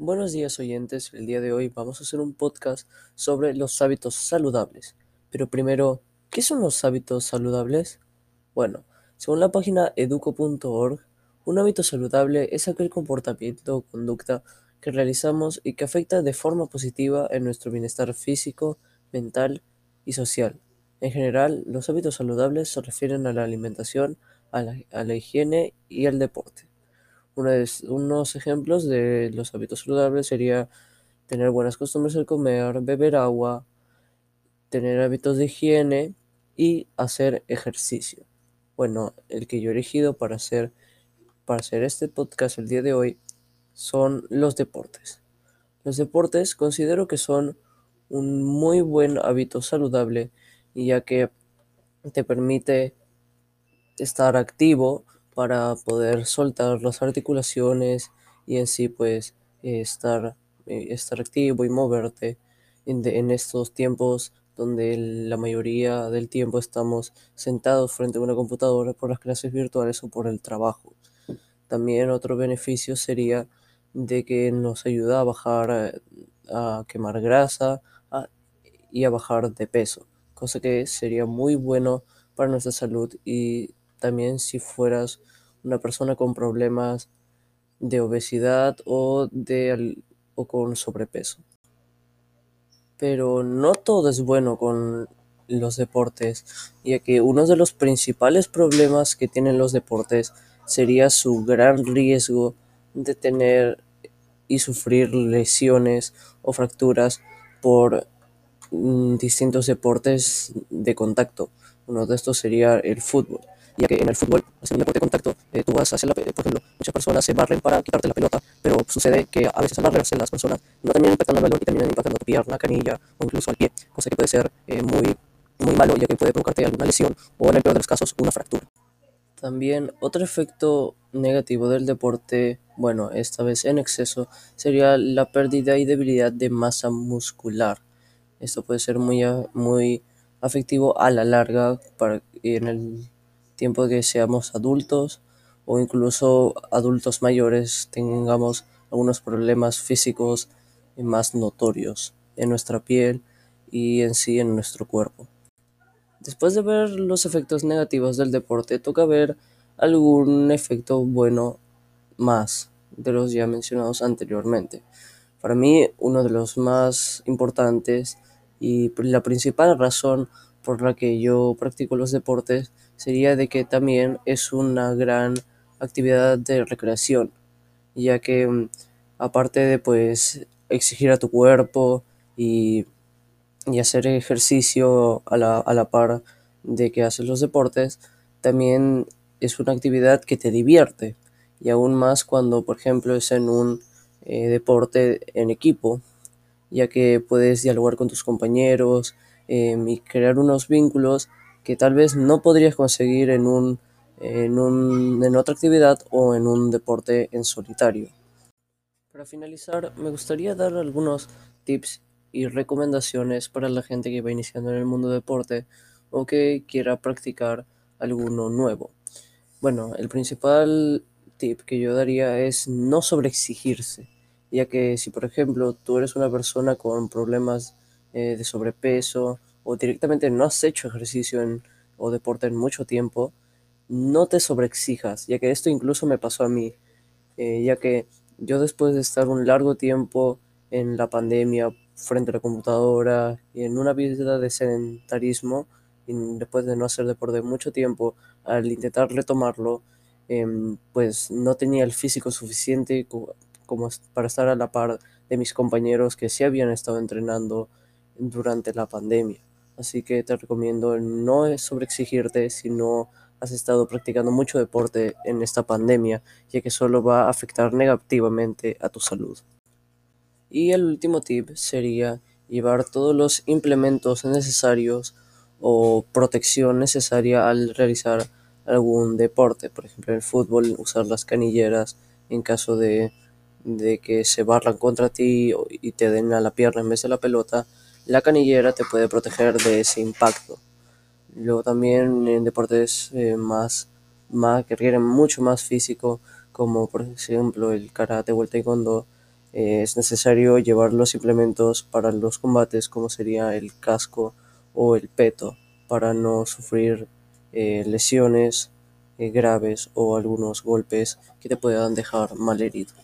Buenos días oyentes, el día de hoy vamos a hacer un podcast sobre los hábitos saludables. Pero primero, ¿qué son los hábitos saludables? Bueno, según la página educo.org, un hábito saludable es aquel comportamiento o conducta que realizamos y que afecta de forma positiva en nuestro bienestar físico, mental y social. En general, los hábitos saludables se refieren a la alimentación, a la, higiene y al deporte unos ejemplos de los hábitos saludables sería tener buenas costumbres al comer, beber agua, tener hábitos de higiene y hacer ejercicio. Bueno, el que yo he elegido para hacer, para hacer este podcast el día de hoy son los deportes. Los deportes considero que son un muy buen hábito saludable ya que te permite estar activo para poder soltar las articulaciones y en sí pues estar, eh, estar activo y moverte en, en estos tiempos donde la mayoría del tiempo estamos sentados frente a una computadora por las clases virtuales o por el trabajo. También otro beneficio sería de que nos ayuda a bajar, eh, a quemar grasa y a bajar de peso, cosa que sería muy bueno para nuestra salud y también si fueras una persona con problemas de obesidad o, de, o con sobrepeso. Pero no todo es bueno con los deportes, ya que uno de los principales problemas que tienen los deportes sería su gran riesgo de tener y sufrir lesiones o fracturas por mm, distintos deportes de contacto. Uno de estos sería el fútbol ya que en el fútbol, es un deporte de contacto, eh, tú vas hacia la por ejemplo, muchas personas se barren para quitarte la pelota, pero sucede que a veces al barrerse las personas no terminan impactando el balón y terminan impactando tu pierna, canilla o incluso al pie, cosa que puede ser eh, muy, muy malo ya que puede provocarte alguna lesión o en el peor de los casos una fractura. También otro efecto negativo del deporte, bueno, esta vez en exceso, sería la pérdida y debilidad de masa muscular. Esto puede ser muy, muy afectivo a la larga para, en el tiempo que seamos adultos o incluso adultos mayores tengamos algunos problemas físicos más notorios en nuestra piel y en sí en nuestro cuerpo. Después de ver los efectos negativos del deporte, toca ver algún efecto bueno más de los ya mencionados anteriormente. Para mí, uno de los más importantes y la principal razón por la que yo practico los deportes sería de que también es una gran actividad de recreación, ya que mm, aparte de pues exigir a tu cuerpo y, hacer ejercicio a la, a la par de que haces los deportes, también es una actividad que te divierte y aún más cuando por ejemplo es en un eh, deporte en equipo, ya que puedes dialogar con tus compañeros, Em, y crear unos vínculos que tal vez no podrías conseguir en, un, en, un, en otra actividad o en un deporte en solitario. Para finalizar, me gustaría dar algunos tips y recomendaciones para la gente que va iniciando en el mundo deporte o que quiera practicar alguno nuevo. Bueno, el principal tip que yo daría es no sobreexigirse, ya que si por ejemplo tú eres una persona con problemas eh, de sobrepeso o directamente no has hecho ejercicio en, o deporte en mucho tiempo, no te sobreexijas, ya que esto incluso me pasó a mí, eh, ya que yo después de estar un largo tiempo en la pandemia frente a la computadora y en una vida de sedentarismo, y después de no hacer deporte mucho tiempo, al intentar retomarlo, em, pues no tenía el físico suficiente como para estar a la par de mis compañeros que sí habían estado entrenando durante la pandemia. Así que te recomiendo no sobreexigirte si no has estado practicando mucho deporte en esta pandemia, ya que solo va a afectar negativamente a tu salud. Y el último tip sería llevar todos los implementos necesarios o protección necesaria al realizar algún deporte, por ejemplo en el fútbol usar las canilleras en caso de, de que se barran contra ti y te den a la pierna en vez de la pelota, la canillera te puede proteger de ese impacto. Luego también en deportes eh, más, que requieren mucho más físico, como por ejemplo el karate o el taekwondo, eh, es necesario llevar los implementos para los combates como sería el casco o el peto para no sufrir eh, lesiones eh, graves o algunos golpes que te puedan dejar mal herido.